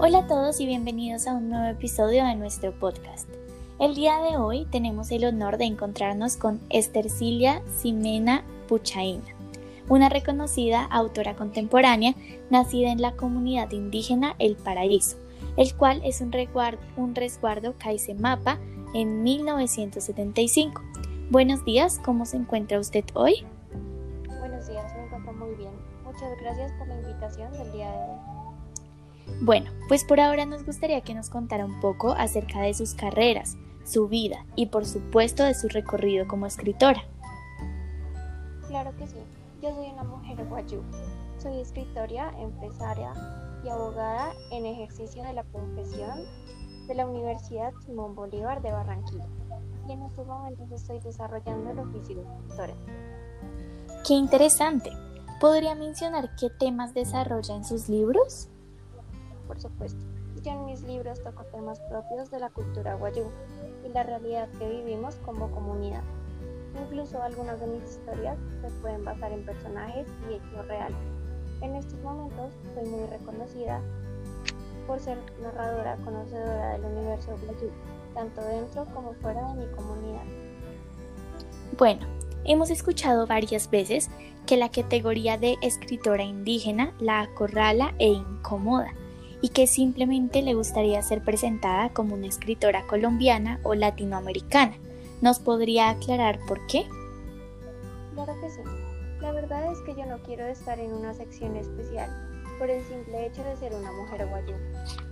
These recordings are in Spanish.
Hola a todos y bienvenidos a un nuevo episodio de nuestro podcast. El día de hoy tenemos el honor de encontrarnos con Estercilia Ximena Puchaína, una reconocida autora contemporánea nacida en la comunidad indígena El Paraíso, el cual es un resguardo, un Mapa en 1975. Buenos días, ¿cómo se encuentra usted hoy? Buenos días, me encuentro muy bien. Muchas gracias por la invitación del día de hoy. Bueno, pues por ahora nos gustaría que nos contara un poco acerca de sus carreras, su vida y por supuesto de su recorrido como escritora. Claro que sí, yo soy una mujer guayú. Soy escritora, empresaria y abogada en ejercicio de la profesión de la Universidad Simón Bolívar de Barranquilla. Y en estos momentos estoy desarrollando el oficio de escritora. Qué interesante. ¿Podría mencionar qué temas desarrolla en sus libros? Por supuesto. Yo en mis libros toco temas propios de la cultura guayú y la realidad que vivimos como comunidad. Incluso algunas de mis historias se pueden basar en personajes y hechos reales. En estos momentos soy muy reconocida por ser narradora conocedora del universo guayú, tanto dentro como fuera de mi comunidad. Bueno, hemos escuchado varias veces que la categoría de escritora indígena la acorrala e incomoda y que simplemente le gustaría ser presentada como una escritora colombiana o latinoamericana. ¿Nos podría aclarar por qué? Claro que sí. La verdad es que yo no quiero estar en una sección especial por el simple hecho de ser una mujer guayú.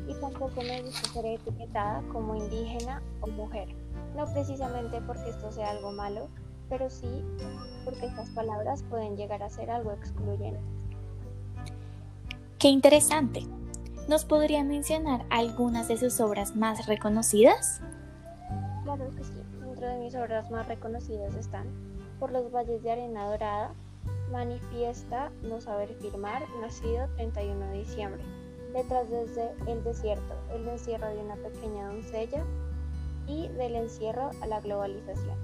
Y tampoco me gusta ser etiquetada como indígena o mujer. No precisamente porque esto sea algo malo, pero sí porque estas palabras pueden llegar a ser algo excluyente. Qué interesante. ¿Nos podría mencionar algunas de sus obras más reconocidas? Claro que sí. Dentro de mis obras más reconocidas están Por los valles de arena dorada, Manifiesta no saber firmar, nacido 31 de diciembre. Letras desde el desierto, el encierro de una pequeña doncella y del encierro a la globalización.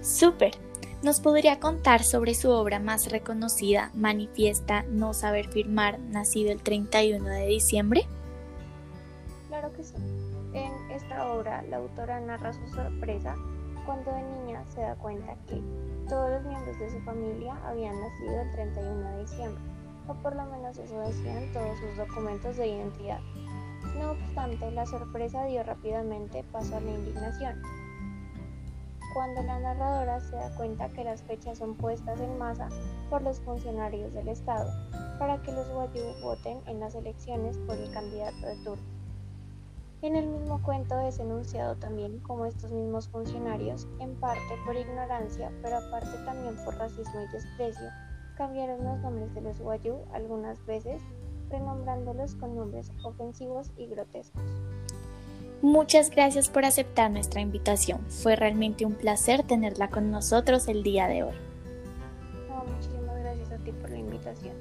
¡Súper! ¿Nos podría contar sobre su obra más reconocida, Manifiesta No Saber Firmar, nacido el 31 de diciembre? Claro que sí. En esta obra, la autora narra su sorpresa cuando de niña se da cuenta que todos los miembros de su familia habían nacido el 31 de diciembre, o por lo menos eso decían todos sus documentos de identidad. No obstante, la sorpresa dio rápidamente paso a la indignación cuando la narradora se da cuenta que las fechas son puestas en masa por los funcionarios del Estado para que los guayú voten en las elecciones por el candidato de turno. En el mismo cuento es enunciado también como estos mismos funcionarios, en parte por ignorancia, pero aparte también por racismo y desprecio, cambiaron los nombres de los guayú algunas veces, renombrándolos con nombres ofensivos y grotescos. Muchas gracias por aceptar nuestra invitación. Fue realmente un placer tenerla con nosotros el día de hoy. muchísimas gracias a ti por la invitación.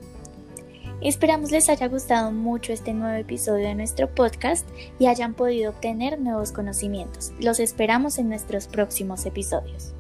Esperamos les haya gustado mucho este nuevo episodio de nuestro podcast y hayan podido obtener nuevos conocimientos. Los esperamos en nuestros próximos episodios.